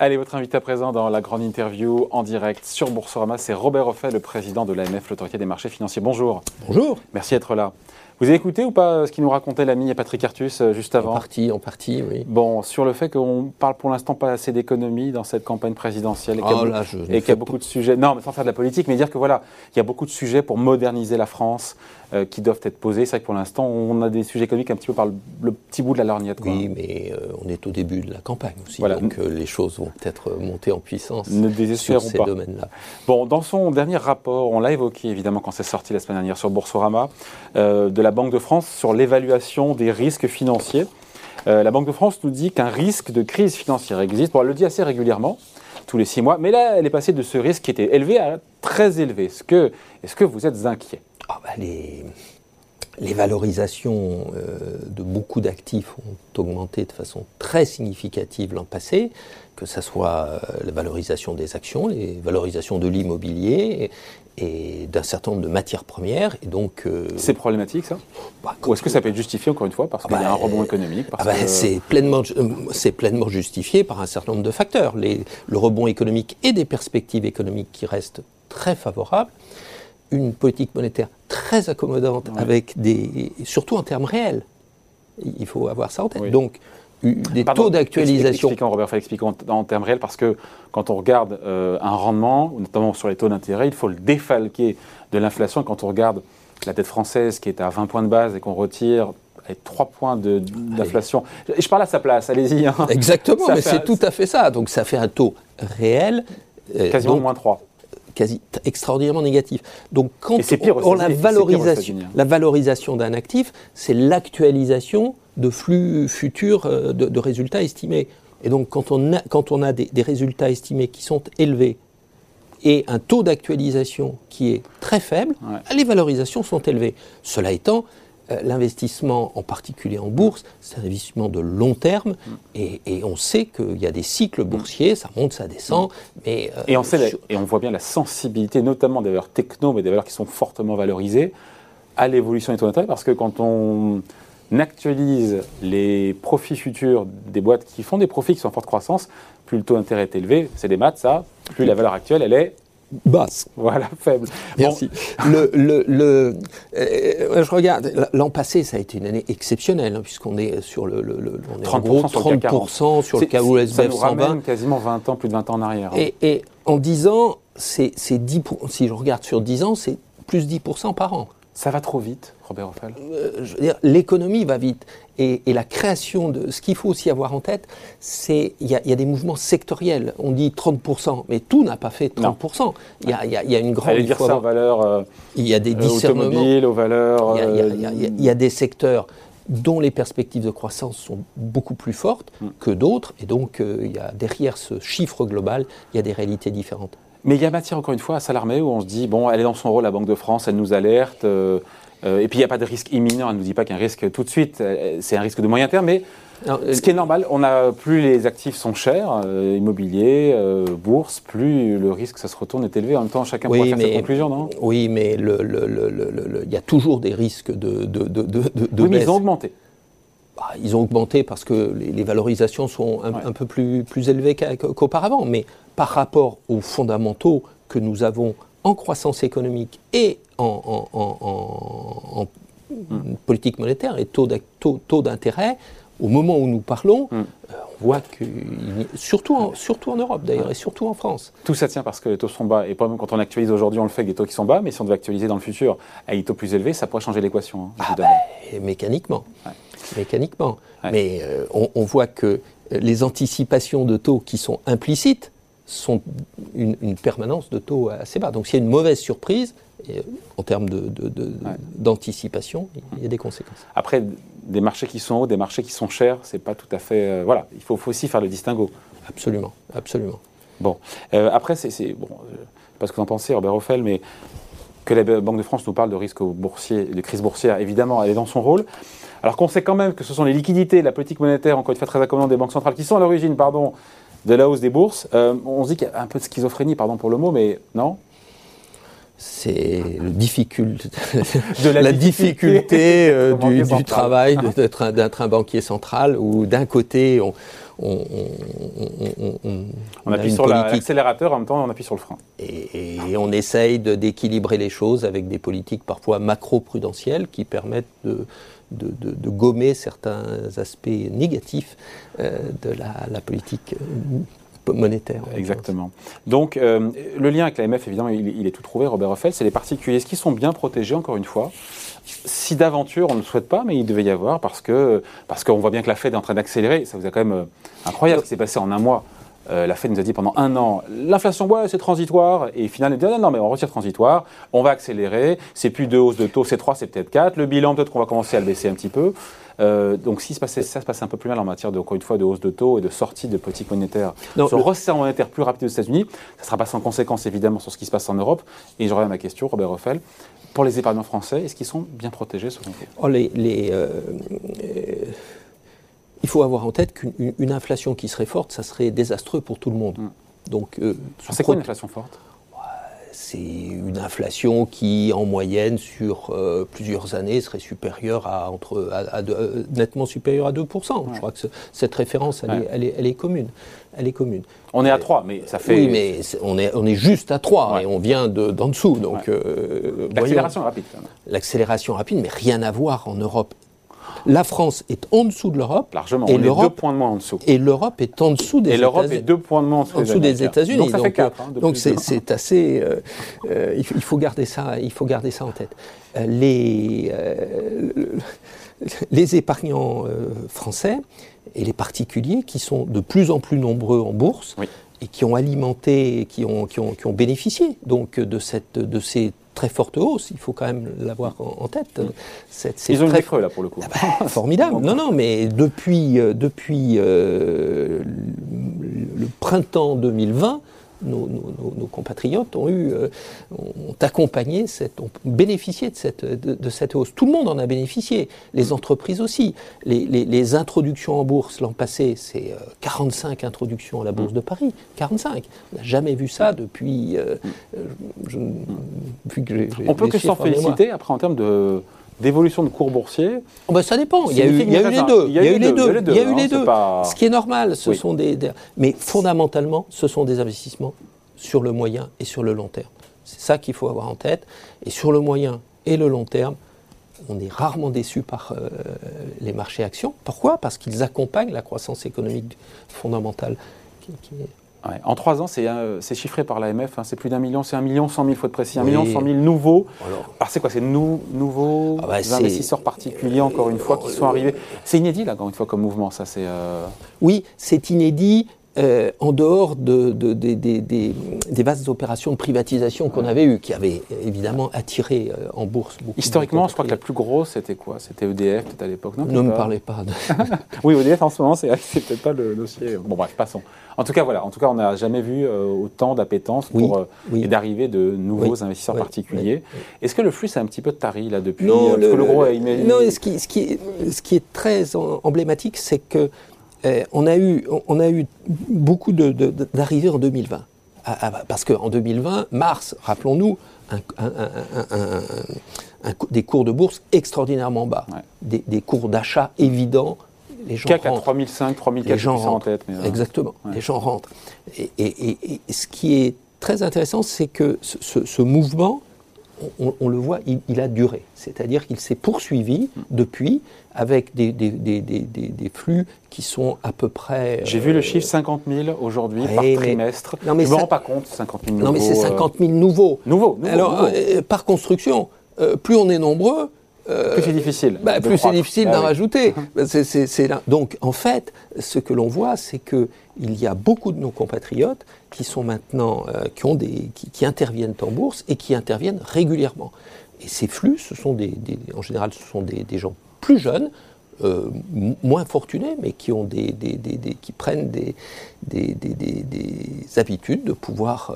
Allez, votre invité à présent dans la grande interview en direct sur Boursorama, c'est Robert Offet, le président de l'AMF, l'autorité des marchés financiers. Bonjour. Bonjour. Merci d'être là. Vous avez écouté ou pas ce qu'il nous racontait l'ami Patrick Artus euh, juste avant En partie, en partie, oui. Bon, sur le fait qu'on parle pour l'instant pas assez d'économie dans cette campagne présidentielle et qu'il y a, oh là, y a beaucoup de sujets. Non, mais sans faire de la politique, mais dire que voilà, il y a beaucoup de sujets pour moderniser la France euh, qui doivent être posés. C'est vrai que pour l'instant, on a des sujets économiques un petit peu par le, petit bout de la lorgnette. Quoi. Oui, mais euh, on est au début de la campagne aussi, voilà. donc les choses vont peut-être monter en puissance ne sur ces domaines-là. Bon, dans son dernier rapport, on l'a évoqué évidemment quand c'est sorti la semaine dernière sur Boursorama, de la Banque de France sur l'évaluation des risques financiers. Euh, la Banque de France nous dit qu'un risque de crise financière existe. elle le dit assez régulièrement, tous les six mois, mais là, elle est passée de ce risque qui était élevé à très élevé. Est-ce que, est que vous êtes inquiet ah bah, les, les, valorisations euh, de beaucoup d'actifs ont augmenté de façon très significative l'an passé, que ce soit euh, la valorisation des actions, les valorisations de l'immobilier, et d'un certain nombre de matières premières. Et donc, euh, c'est problématique ça? Bah, Ou est-ce que ça peut être justifié encore une fois parce qu'il y a un bah, rebond économique ah bah, C'est pleinement, c'est pleinement justifié par un certain nombre de facteurs. Les, le rebond économique et des perspectives économiques qui restent très favorables. Une politique monétaire très accommodante avec des, surtout en termes réels. Il faut avoir ça en tête. Donc, des taux d'actualisation. Expliquons, Robert, expliquons en, termes réels, parce que quand on regarde euh, un rendement, notamment sur les taux d'intérêt, il faut le défalquer de l'inflation. Quand on regarde la dette française qui est à 20 points de base et qu'on retire 3 points d'inflation. Je, je parle à sa place, allez-y. Hein. Exactement, mais c'est tout à fait ça. Donc ça fait un taux réel. Euh, Quasiment moins 3 quasi extraordinairement négatif. Donc quand on, la valorisation, la valorisation d'un actif, c'est l'actualisation de flux futurs euh, de, résultats estimés. Et donc quand on a, quand on a des, résultats estimés qui sont élevés et un taux d'actualisation qui est très faible, les valorisations sont élevées. Cela étant, l'investissement, en particulier en bourse, c'est un investissement de long terme, mm. et, on sait qu'il y a des cycles boursiers, ça monte, ça descend, mm. mais... Euh, et, on sait et on voit bien la sensibilité, notamment des valeurs techno, mais des valeurs qui sont fortement valorisées, à l'évolution des taux d'intérêt, parce que quand on actualise les profits futurs des boîtes qui font des profits qui sont en forte croissance, plus le taux d'intérêt est élevé, c'est des maths ça, plus la valeur actuelle elle est basse. Voilà, faible. Merci. Le, le, le euh, je regarde, l'an passé, ça a été une année exceptionnelle, hein, puisqu'on est sur le, on est 30%, gros 30% sur le cas où Ça nous ramène quasiment 20 ans, plus de 20 ans en arrière. Hein. Et, en 10 ans, c'est 10 si je regarde sur 10 ans, c'est plus 10% par an. Ça va trop vite, Robert Hoffel euh, Je veux dire, l'économie va vite. Et, la création de. Ce qu'il faut aussi avoir en tête, c'est. Il y, a des mouvements sectoriels. On dit 30%, mais tout n'a pas fait 30%. Il y, a, il y, a, une grande. Il dire ça aux valeurs. Euh, il y a des euh, discernements. aux valeurs. Il y, a des secteurs dont les perspectives de croissance sont beaucoup plus fortes mm. que d'autres. Et donc, il y a derrière ce chiffre global, il y a des réalités différentes. Mais il y a matière, encore une fois, à s'alarmer où on se dit, bon, elle est dans son rôle, la Banque de France, elle nous alerte. Euh, euh, et puis il n'y a pas de risque imminent, elle ne nous dit pas qu'un risque tout de suite, euh, c'est un risque de moyen terme, mais ce qui est normal, on a, plus les actifs sont chers, immobilier, bourse, plus le risque, ça se retourne, est élevé. En même temps, chacun oui, faire ses conclusions, non? Oui, mais il y a toujours des risques de, de, de, de oui, mais ils ont augmenté. Bah, ils ont augmenté parce que les, valorisations sont un, peu plus, plus élevées qu'auparavant, mais par rapport aux fondamentaux que nous avons en croissance économique et en, hmm. politique monétaire et taux d'intérêt, au moment où nous parlons, hmm. euh, on voit que, surtout en, surtout en Europe d'ailleurs, et surtout en France. Tout ça tient parce que les taux sont bas. Et même quand on actualise aujourd'hui, on le fait avec des taux qui sont bas, mais si on devait actualiser dans le futur avec des taux plus élevés, ça pourrait changer l'équation. Hein, ah ben, mécaniquement. Mécaniquement. Mais euh, on, voit que les anticipations de taux qui sont implicites sont une, permanence de taux assez bas. Donc s'il y a une mauvaise surprise, en termes d'anticipation, de, il y a des conséquences. Après, des marchés qui sont hauts, des marchés qui sont chers, c'est pas tout à fait. Euh, voilà, il faut, aussi faire le distinguo. Absolument, absolument. Bon, euh, après, c'est bon, euh, pas ce que vous en pensez, Robert Offel, mais que la Banque de France nous parle de risque boursier, de crise boursière, évidemment, elle est dans son rôle. Alors qu'on sait quand même que ce sont les liquidités, la politique monétaire, encore une fois très accommodante des banques centrales, qui sont à l'origine, pardon, de la hausse des bourses. Euh, on se dit qu'il y a un peu de schizophrénie, pardon pour le mot, mais non? C'est le difficult... de la, difficulté, euh, du, travail d'un train banquier central où d'un côté on, on, appuie sur l'accélérateur, en même temps on appuie sur le frein. Et, on essaye d'équilibrer les choses avec des politiques parfois macro-prudentielles qui permettent de, de, gommer certains aspects négatifs euh, de la, politique euh, monétaire. Exactement. Donc, euh, le lien avec l'AMF, évidemment, il, est tout trouvé, Robert Ruffel, c'est les particuliers. Est-ce qu'ils sont bien protégés, encore une fois? Si d'aventure, on ne le souhaite pas, mais il devait y avoir, parce qu'on parce qu'on voit bien que la Fed est en train d'accélérer. Ça vous a quand même incroyable ce qui s'est passé en un mois. Euh, la Fed nous a dit pendant un an, l'inflation, ouais, c'est transitoire. Et finalement, elle dit, non, non, mais on retire transitoire, on va accélérer, c'est plus deux hausses de taux, c'est trois, c'est peut-être quatre. Le bilan, peut-être qu'on va commencer à le baisser un petit peu. Euh, donc, si ça se passait un peu plus mal en matière, de, encore une fois, de hausse de taux et de sortie de politique monétaire, sur le resserrement monétaire plus rapide aux États-Unis, ça ne sera pas sans conséquence, évidemment, sur ce qui se passe en Europe. Et je reviens à ma question, Robert Ruffel. Pour les épargnants français, est-ce qu'ils sont bien protégés selon vous? Oh, les, les euh, il faut avoir en tête qu'une inflation qui serait forte, ça serait désastreux pour tout le monde. Mm. Donc, euh, c'est quoi une inflation forte? C'est une inflation qui, en moyenne, sur euh, plusieurs années, serait supérieure à, entre, euh, nettement supérieure à 2%. Je crois que cette référence, elle, est, elle, est, commune. Elle est commune. On est à 3, mais ça fait... Oui, mais on est, on est juste à 3, et on vient d'en dessous. Donc, L'accélération rapide. L'accélération rapide, mais rien à voir en Europe la France est en dessous de l'Europe. Largement, et on est deux points de moins en dessous. Et l'Europe est en dessous des États-Unis. Et l'Europe est deux points de moins en dessous, des États-Unis. Donc ça fait quatre. donc hein, c'est assez. Euh, euh, il, faut garder ça, il faut garder ça en tête. Euh, les, les épargnants français et les particuliers qui sont de plus en plus nombreux en bourse. et qui ont alimenté, qui ont, qui ont, qui ont bénéficié donc de, cette, de ces très forte hausse, il faut quand même l'avoir en, tête. Ils ont très... creux là pour le coup. Ah bah, formidable. non, non, mais depuis, euh, depuis euh, le printemps 2020, nos, compatriotes ont eu, euh, ont accompagné, cette, ont bénéficié de cette, de, cette hausse. Tout le monde en a bénéficié, les entreprises aussi. Les, introductions en bourse l'an passé, c'est 45 euh, introductions à la bourse de Paris, 45. On n'a jamais vu ça depuis. Euh, On peut que s'en féliciter après en termes de d'évolution de cours boursiers oh bah, Ça dépend. Il y, a eu, il y a eu les deux. Il y a eu les deux. Il y a eu les deux. Ce qui est normal, ce sont des, Mais fondamentalement, ce sont des investissements sur le moyen et sur le long terme. C'est ça qu'il faut avoir en tête. Et sur le moyen et le long terme, on est rarement déçu par euh, les marchés actions. Pourquoi? Parce qu'ils accompagnent la croissance économique fondamentale qui, qui est en trois ans, euh, c'est chiffré par l'AMF, hein, c'est plus d'un million, c'est un million cent mille, faut être précis, un million cent mille nouveaux. Alors, c'est quoi C'est nou, nouveaux ah bah, investisseurs particuliers, encore une fois, qui sont arrivés? C'est inédit, là, encore une fois, comme mouvement, ça c'est. Euh, oui, c'est inédit. Euh, en dehors de, des vastes opérations de privatisation qu'on avait eues, qui avaient évidemment attiré en bourse beaucoup. Historiquement, je crois que la plus grosse, c'était quoi? C'était EDF, peut-être à l'époque, non? Ne me parlez pas. De... oui, EDF en ce moment, c'est peut-être pas le dossier. Bon, bref, passons. En tout cas, voilà. En tout cas, on n'a jamais vu euh, autant d'appétence pour euh, et d'arrivée de nouveaux investisseurs particuliers. Est-ce que le flux c'est un petit peu tari là depuis Non, euh, le, non. Ce qui, ce, qui est, ce qui est très emblématique, c'est que on a eu on a eu beaucoup d'arrivées en 2020. Ah, ah, parce qu'en 2020, mars, rappelons-nous, des cours de bourse extraordinairement bas, des, des, cours d'achat évidents les gens CAC rentrent. à 3005, 3400 en tête. Euh, Exactement, les gens rentrent. Et, ce qui est très intéressant, c'est que ce, mouvement, on, le voit, il, a duré. C'est-à-dire qu'il s'est poursuivi depuis avec des, des, flux qui sont à peu près... J'ai vu le euh, chiffre 50 000 aujourd'hui par trimestre. Non, mais Je ne me rends pas compte, 50 000 nouveaux. Non, mais c'est 50 000 nouveaux. Nouveaux, Alors, euh, par construction, plus on est nombreux, euh, plus c'est difficile. Bah, plus c'est difficile ah d'en rajouter. Bah, Donc en fait, ce que l'on voit, c'est qu'il y a beaucoup de nos compatriotes qui sont maintenant, euh, qui, ont des, qui, interviennent en bourse et qui interviennent régulièrement. Et ces flux, ce sont des, en général, ce sont des, gens plus jeunes, euh, moins fortunés, mais qui, ont des, qui prennent des, habitudes de pouvoir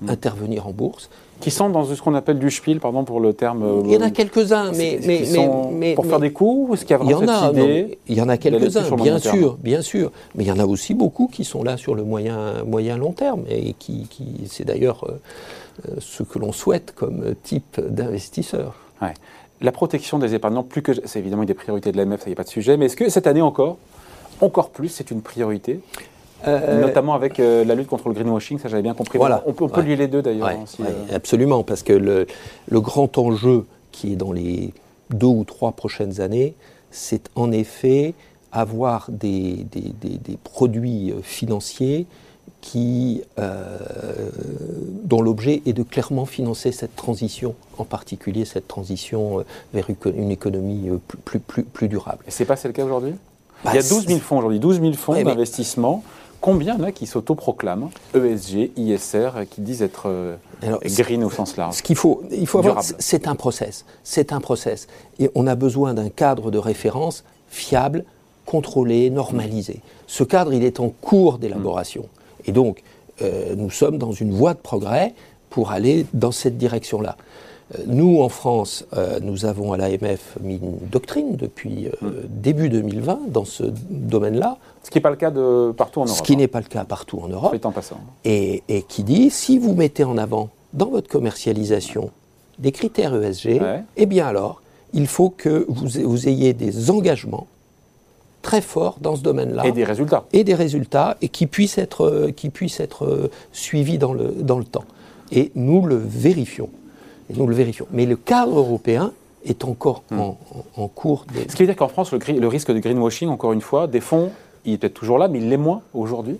mm. intervenir en bourse qui sont dans ce qu'on appelle du spiel, pardon pour le terme. Euh, il y en a quelques-uns, mais, mais, mais, pour faire des coups, est-ce qu'il y a vraiment il y en a, idée Il y en a quelques-uns, bien sûr, bien sûr, mais il y en a aussi beaucoup qui sont là sur le moyen, moyen long terme et qui, qui c'est d'ailleurs euh, euh, ce que l'on souhaite comme type d'investisseur. La protection des épargnants, plus que c'est évidemment une des priorités de l'AMF, ça n'y a pas de sujet, mais est-ce que cette année encore, encore plus, c'est une priorité? Euh, Notamment avec euh, la lutte contre le greenwashing, ça j'avais bien compris. Voilà. On, peut, lier les deux d'ailleurs. Absolument, parce que le, grand enjeu qui est dans les deux ou trois prochaines années, c'est en effet avoir des, des, produits financiers qui, euh, dont l'objet est de clairement financer cette transition, en particulier cette transition vers une économie plus, plus, plus, durable. Et c'est pas le cas aujourd'hui? Il y a 12 bah, 000 fonds aujourd'hui, 12 000 fonds d'investissement. Combien là qui s'autoproclament ESG, ISR, qui disent être euh, green au sens large Ce qu'il faut, il faut avoir, c'est un process. C'est un process. Et on a besoin d'un cadre de référence fiable, contrôlé, normalisé. Ce cadre, il est en cours d'élaboration. Et donc, euh, nous sommes dans une voie de progrès pour aller dans cette direction-là. Euh, nous, en France, euh, nous avons à l'AMF mis une doctrine depuis euh, hmm. début 2020 dans ce domaine-là. Ce qui n'est pas le cas de partout en Europe. Ce qui n'est pas le cas partout en Europe. En passant. Et, et, qui dit, si vous mettez en avant dans votre commercialisation des critères ESG, eh bien alors, il faut que vous, vous ayez des engagements très forts dans ce domaine-là. Et des résultats. Et des résultats, et qui puissent être, qui puissent être suivis dans le, dans le temps. Et nous le vérifions. Et nous le vérifions. Mais le cadre européen est encore hmm. en, cours. De... Ce qui veut dire qu'en France, le, risque de greenwashing, encore une fois, des fonds, il est peut-être toujours là, mais il l'est moins aujourd'hui?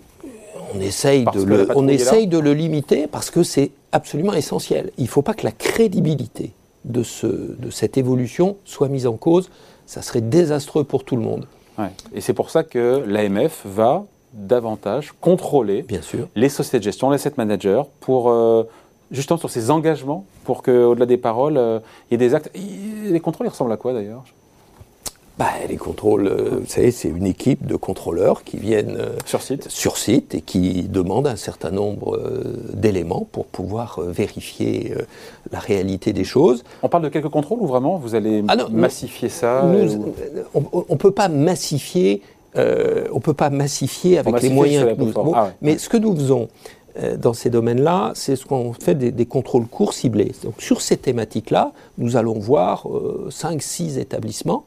On essaye, de le, on essaye de le limiter parce que c'est absolument essentiel. Il ne faut pas que la crédibilité de, ce, de cette évolution soit mise en cause. Ça serait désastreux pour tout le monde. Et c'est pour ça que l'AMF va davantage contrôler Bien sûr. les sociétés de gestion, les asset managers, pour euh, justement sur ces engagements pour qu'au-delà des paroles, euh, il y ait des actes. Les contrôles, ils ressemblent à quoi d'ailleurs? Bah, les contrôles, euh, vous savez, c'est une équipe de contrôleurs qui viennent euh, sur site, sur site et qui demandent un certain nombre d'éléments pour pouvoir vérifier la réalité des choses. On parle de quelques contrôles ou vraiment vous allez ah massifier ça On ne peut pas massifier, on peut pas massifier avec les moyens que nous avons. Ah mais ce que nous faisons, dans ces domaines-là, c'est ce qu'on fait des, contrôles courts ciblés. Donc sur ces thématiques-là, nous allons voir 5-6 euh, établissements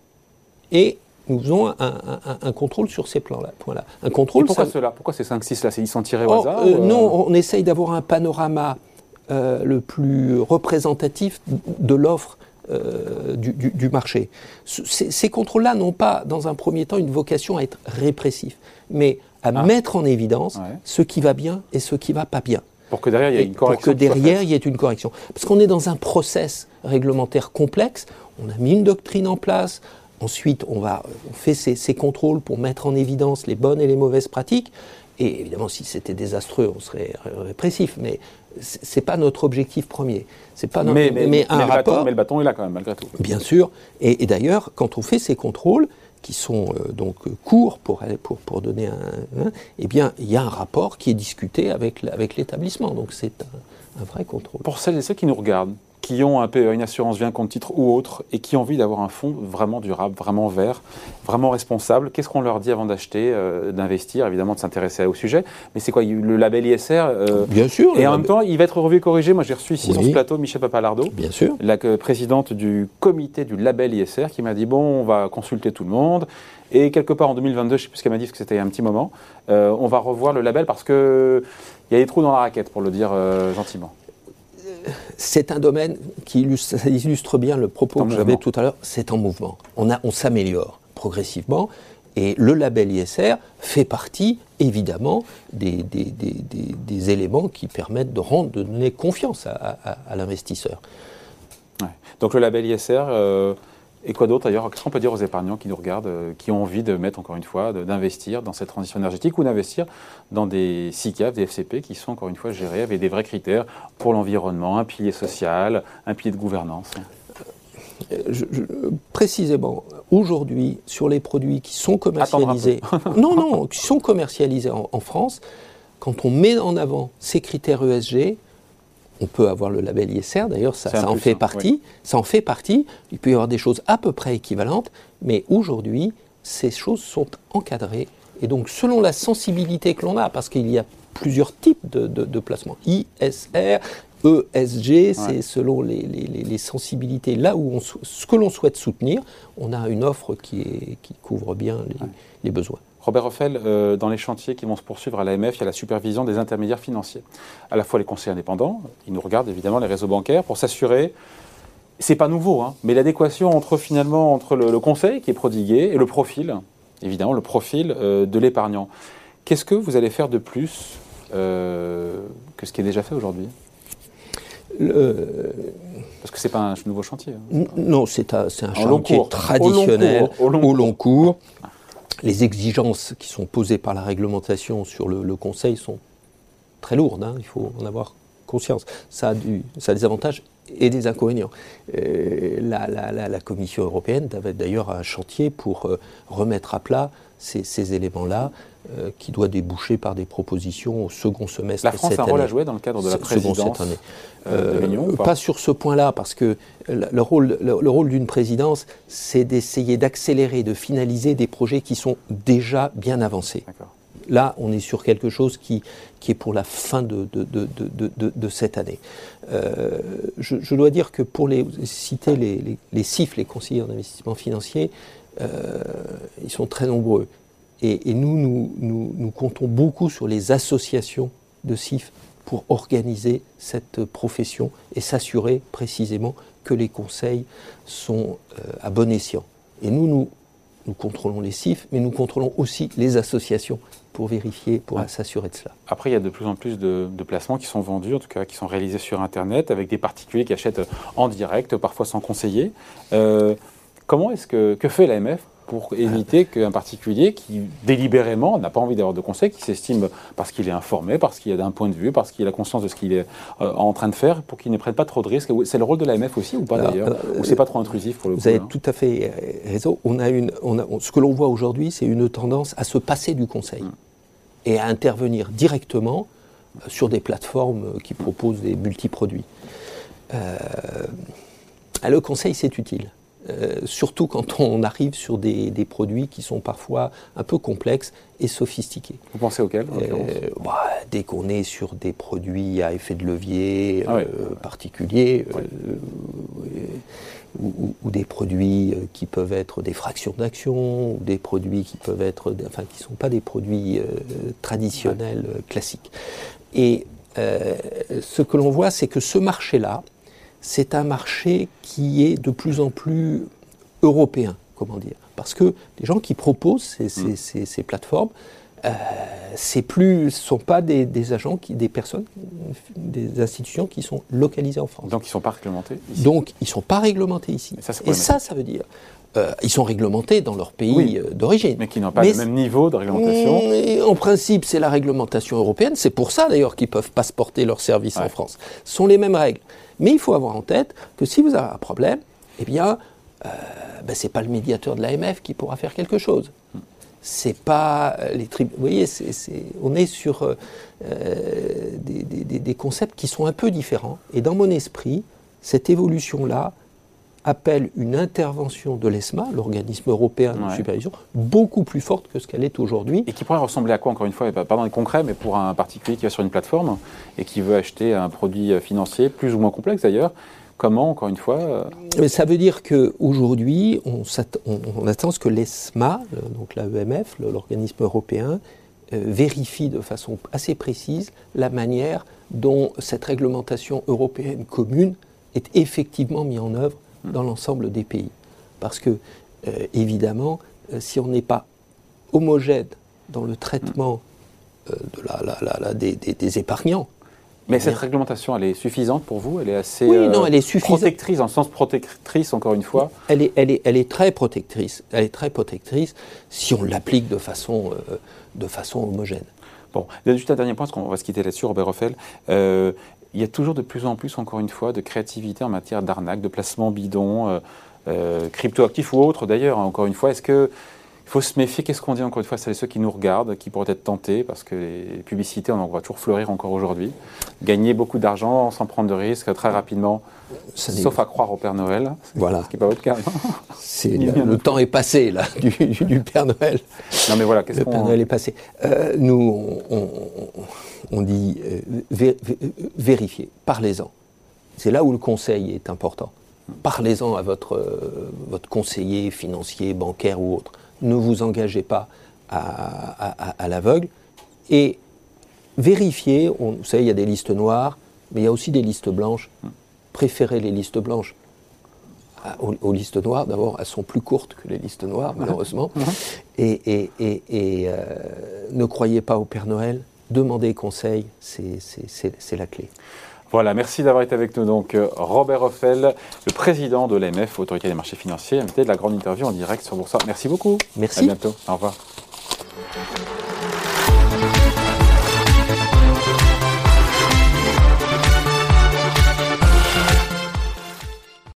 et nous faisons un, contrôle sur ces plans-là. Un contrôle. pourquoi cela? Pourquoi ces 5-6 là Ils sont tirés au oh, hasard euh, Non, on essaye d'avoir un panorama le plus représentatif de l'offre du, marché. Ces, ces contrôles-là n'ont pas, dans un premier temps, une vocation à être répressifs, mais à ah. mettre en évidence ce qui va bien et ce qui va pas bien. Pour que derrière, il y ait une correction. Pour que derrière, il y ait une correction. Parce qu'on est dans un process réglementaire complexe. On a mis une doctrine en place. Ensuite, on, va, on fait ces, ces contrôles pour mettre en évidence les bonnes et les mauvaises pratiques. Et évidemment, si c'était désastreux, on serait répressif. Mais c'est pas notre objectif premier. C'est pas mais, mais, un rapport. Bâton, mais le bâton est là quand même, malgré tout. Bien sûr. Et, et d'ailleurs, quand on fait ces contrôles, qui sont euh, donc courts pour, pour, pour donner un, hein, eh bien, il y a un rapport qui est discuté avec, avec l'établissement. Donc c'est un, un, vrai contrôle. Pour celles et ceux qui nous regardent, qui ont un peu une assurance vie, un compte titre ou autre, et qui ont envie d'avoir un fonds vraiment durable, vraiment vert, vraiment responsable, qu'est-ce qu'on leur dit avant d'acheter, euh, d'investir, évidemment de s'intéresser au sujet Mais c'est quoi le label ISR euh, Bien sûr. Et en même temps, il va être revu et corrigé. Moi, j'ai reçu ici sur ce plateau Michel Papalardo, Bien sûr. la présidente du comité du label ISR, qui m'a dit bon, on va consulter tout le monde. Et quelque part en 2022, je ne sais plus ce qu'elle m'a dit, parce que c'était un petit moment, euh, on va revoir le label parce qu'il y a des trous dans la raquette, pour le dire gentiment c'est un domaine qui illustre, bien le propos que j'avais tout à l'heure, c'est en mouvement. On, on s'améliore progressivement. Et le label ISR fait partie, évidemment, des, des, éléments qui permettent de, rendre, de donner confiance à, l'investisseur. Donc le label ISR, euh, et quoi d'autre d'ailleurs Qu'est-ce qu'on peut dire aux épargnants qui nous regardent, euh, qui ont envie de mettre encore une fois, d'investir dans cette transition énergétique ou d'investir dans des SICAV, des FCP qui sont encore une fois gérés avec des vrais critères pour l'environnement, un pilier social, un pilier de gouvernance? Euh, précisément, aujourd'hui, sur les produits qui sont commercialisés, non, non, qui sont commercialisés en France, quand on met en avant ces critères ESG, on peut avoir le label ISR, d'ailleurs, ça, en fait partie. Ça en fait partie. Il peut y avoir des choses à peu près équivalentes, mais aujourd'hui, ces choses sont encadrées. Et donc, selon la sensibilité que l'on a, parce qu'il y a plusieurs types de, placements, ISR, ESG, c'est selon les, sensibilités, là où on, ce que l'on souhaite soutenir, on a une offre qui, est, qui couvre bien les, besoins. Robert Hoffel, euh, dans les chantiers qui vont se poursuivre à l'AMF, il y a la supervision des intermédiaires financiers. À la fois les conseils indépendants, ils nous regardent évidemment les réseaux bancaires pour s'assurer, c'est pas nouveau, hein, mais l'adéquation entre finalement entre le, conseil qui est prodigué et le profil, évidemment le profil euh, de l'épargnant. Qu'est-ce que vous allez faire de plus euh, que ce qui est déjà fait aujourd'hui? Parce que ce n'est pas un nouveau chantier. Hein. Non, c'est un, chantier traditionnel au long cours les exigences qui sont posées par la réglementation sur le, Conseil sont très lourdes, hein, il faut en avoir conscience. Ça a, des avantages et des inconvénients. Euh, la, Commission européenne avait d'ailleurs un chantier pour euh, remettre à plat ces, éléments-là, euh, qui doit déboucher par des propositions au second semestre. La France a un rôle à jouer dans le cadre de la présidence année. de l'Union pas, sur ce point-là, parce que le rôle, le rôle d'une présidence, c'est d'essayer d'accélérer, de finaliser des projets qui sont déjà bien avancés. Là, on est sur quelque chose qui, qui est pour la fin de, de, de, cette année. Euh, je, dois dire que pour les, citer les, les, les CIF, les conseillers en investissement financier, euh, ils sont très nombreux. Et, nous, nous, nous, comptons beaucoup sur les associations de CIF pour organiser cette profession et s'assurer précisément que les conseils sont euh, à bon escient. Et nous, nous, nous contrôlons les CIF, mais nous contrôlons aussi les associations pour vérifier, pour s'assurer de cela. Après, il y a de plus en plus de, placements qui sont vendus, en tout cas qui sont réalisés sur Internet, avec des particuliers qui achètent en direct, parfois sans conseiller. Euh, comment est-ce que, que fait l'AMF pour éviter qu'un particulier qui délibérément n'a pas envie d'avoir de conseil, qui s'estime parce qu'il est informé, parce qu'il a un point de vue, parce qu'il a conscience de ce qu'il est euh, en train de faire, pour qu'il ne prenne pas trop de risques. C'est le rôle de l'AMF aussi ou pas d'ailleurs euh, Ou c'est pas trop intrusif pour le Vous avez tout à fait raison. On a une, on a, ce que l'on voit aujourd'hui, c'est une tendance à se passer du conseil hmm. et à intervenir directement euh, sur des plateformes qui proposent des multiproduits. Euh, le conseil, c'est utile. Euh, surtout quand on arrive sur des, produits qui sont parfois un peu complexes et sophistiqués. Vous pensez auxquels euh, bah, Dès qu'on est sur des produits à effet de levier ah euh, particuliers, ou, des produits qui peuvent être des fractions d'action, ou des produits qui peuvent être, enfin, qui ne sont pas des produits traditionnels classiques. Et ce que l'on voit, c'est que ce marché-là, c'est un marché qui est de plus en plus européen, comment dire. Parce que les gens qui proposent ces, mm. plateformes, euh, c'est plus, ce sont pas des, agents, qui, des personnes, des institutions qui sont localisées en France. Donc ils ne sont pas réglementés ici. Donc ils ne sont pas réglementés ici. Et ça, ça, veut dire euh, ils sont réglementés dans leur pays euh, d'origine. Mais qui n'ont pas le même niveau de réglementation. Mm, en principe, c'est la réglementation européenne. C'est pour ça d'ailleurs qu'ils peuvent passeporter leurs services en France. Ce sont les mêmes règles. Mais il faut avoir en tête que si vous avez un problème, eh bien, euh, ben, ce n'est pas le médiateur de l'AMF qui pourra faire quelque chose. C'est pas euh, les tribunaux. Vous voyez, on est sur euh, des, des, concepts qui sont un peu différents. Et dans mon esprit, cette évolution-là, appelle une intervention de l'ESMA, l'organisme européen de supervision, beaucoup plus forte que ce qu'elle est aujourd'hui. Et qui pourrait ressembler à quoi, encore une fois, pas dans les concrets, mais pour un particulier qui va sur une plateforme et qui veut acheter un produit financier, plus ou moins complexe d'ailleurs, Comment, encore une fois euh, Ça veut dire qu'aujourd'hui, on, attend ce que l'ESMA, donc l'AEMF, l'organisme européen, euh, vérifie de façon assez précise la manière dont cette réglementation européenne commune est effectivement mise en œuvre dans l'ensemble des pays. Parce que, euh, évidemment, si on n'est pas homogène dans le traitement des, épargnants, mais cette réglementation, elle est suffisante pour vous? Elle est assez oui, non, elle est suffisante. protectrice, en sens protectrice, encore une fois? Elle est, elle, est, elle est très protectrice. Elle est très protectrice si on l'applique de, façon de façon homogène. Bon, juste un dernier point, parce qu'on va se quitter là-dessus, Robert Roffel il y a toujours de plus en plus, encore une fois, de créativité en matière d'arnaque, de placement bidon, euh, euh, cryptoactifs ou autres d'ailleurs. Hein, encore une fois, est-ce que il faut se méfier, qu'est-ce qu'on dit encore une fois, c'est ceux qui nous regardent, qui pourraient être tentés, parce que les publicités, on en voit toujours fleurir encore aujourd'hui. Gagner beaucoup d'argent sans prendre de risques très rapidement, sauf à croire au Père Noël. Voilà. Ce qui n'est pas votre cas. le, temps est passé, là, du, Père Noël. Non, mais voilà, qu'est-ce Le Père Noël est passé. Euh, nous, on, dit euh, vérifier, parlez-en. C'est là où le conseil est important. Parlez-en à votre, euh, votre conseiller financier, bancaire ou autre ne vous engagez pas à, l'aveugle. Et vérifier, on, vous savez, il y a des listes noires, mais il y a aussi des listes blanches. Préférez les listes blanches aux, listes noires. D'abord, elles sont plus courtes que les listes noires, malheureusement. Et, euh, ne croyez pas au Père Noël. Demandez conseil, c'est la clé. Voilà, merci d'avoir été avec nous. Donc, euh, Robert Hoffel, le président de l'AMF, Autorité des marchés financiers, invité de la grande interview en direct sur Boursa. Merci beaucoup. Merci. À bientôt. Au revoir.